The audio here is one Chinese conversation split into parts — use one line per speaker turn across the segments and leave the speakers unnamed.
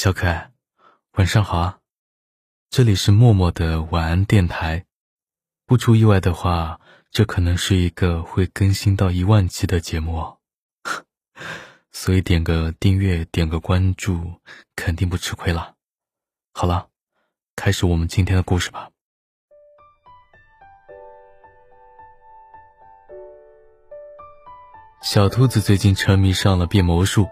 小可爱，晚上好啊！这里是默默的晚安电台。不出意外的话，这可能是一个会更新到一万集的节目哦。所以点个订阅，点个关注，肯定不吃亏了。好了，开始我们今天的故事吧。小兔子最近沉迷上了变魔术。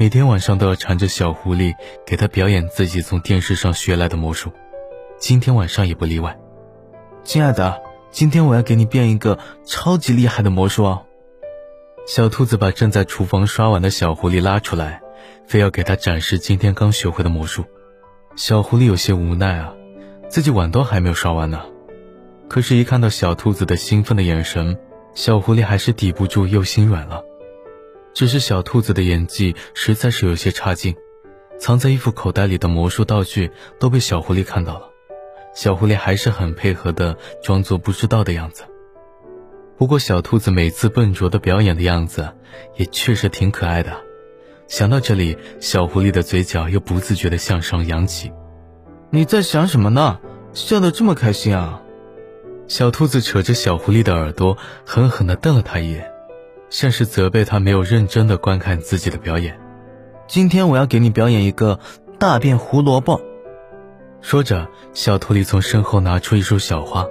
每天晚上都要缠着小狐狸，给他表演自己从电视上学来的魔术。今天晚上也不例外。
亲爱的，今天我要给你变一个超级厉害的魔术哦。
小兔子把正在厨房刷碗的小狐狸拉出来，非要给他展示今天刚学会的魔术。小狐狸有些无奈啊，自己碗都还没有刷完呢。可是，一看到小兔子的兴奋的眼神，小狐狸还是抵不住，又心软了。只是小兔子的演技实在是有些差劲，藏在衣服口袋里的魔术道具都被小狐狸看到了，小狐狸还是很配合的装作不知道的样子。不过小兔子每次笨拙的表演的样子，也确实挺可爱的。想到这里，小狐狸的嘴角又不自觉的向上扬起。
你在想什么呢？笑得这么开心啊！
小兔子扯着小狐狸的耳朵，狠狠地瞪了他一眼。像是责备他没有认真的观看自己的表演。
今天我要给你表演一个大变胡萝卜。
说着，小狐狸从身后拿出一束小花。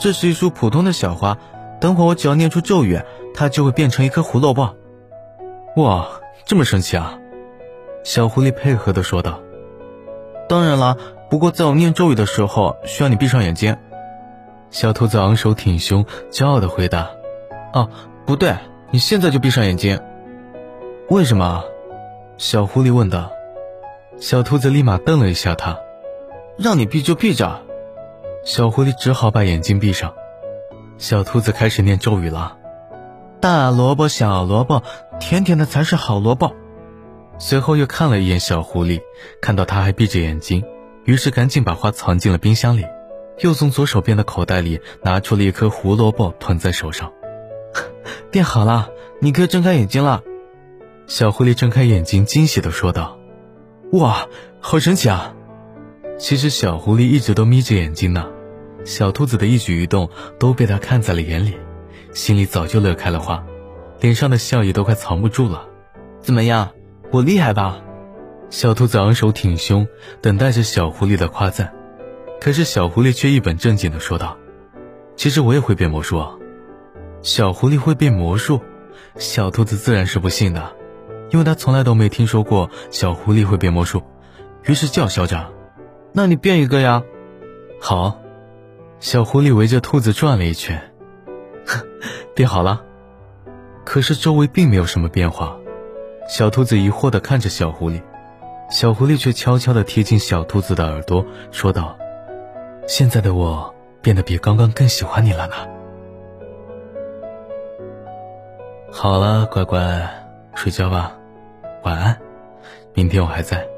这是一束普通的小花，等会我只要念出咒语，它就会变成一颗胡萝卜。
哇，这么神奇啊！小狐狸配合的说道。
当然啦，不过在我念咒语的时候，需要你闭上眼睛。
小兔子昂首挺胸，骄傲的回答。
哦。不对，你现在就闭上眼睛。
为什么？小狐狸问道。小兔子立马瞪了一下他，
让你闭就闭着。
小狐狸只好把眼睛闭上。小兔子开始念咒语了：
大萝卜小萝卜，甜甜的才是好萝卜。
随后又看了一眼小狐狸，看到他还闭着眼睛，于是赶紧把花藏进了冰箱里，又从左手边的口袋里拿出了一颗胡萝卜捧在手上。
变好了，你可睁开眼睛了。
小狐狸睁开眼睛，惊喜的说道：“
哇，好神奇啊！”
其实小狐狸一直都眯着眼睛呢，小兔子的一举一动都被他看在了眼里，心里早就乐开了花，脸上的笑意都快藏不住了。
怎么样，我厉害吧？
小兔子昂首挺胸，等待着小狐狸的夸赞。可是小狐狸却一本正经的说道：“其实我也会变魔术啊。””小狐狸会变魔术，小兔子自然是不信的，因为他从来都没听说过小狐狸会变魔术，于是叫嚣着：“
那你变一个呀！”
好，小狐狸围着兔子转了一圈，变好了。可是周围并没有什么变化，小兔子疑惑地看着小狐狸，小狐狸却悄悄地贴近小兔子的耳朵说道：“现在的我变得比刚刚更喜欢你了呢。”好了，乖乖，睡觉吧，晚安。明天我还在。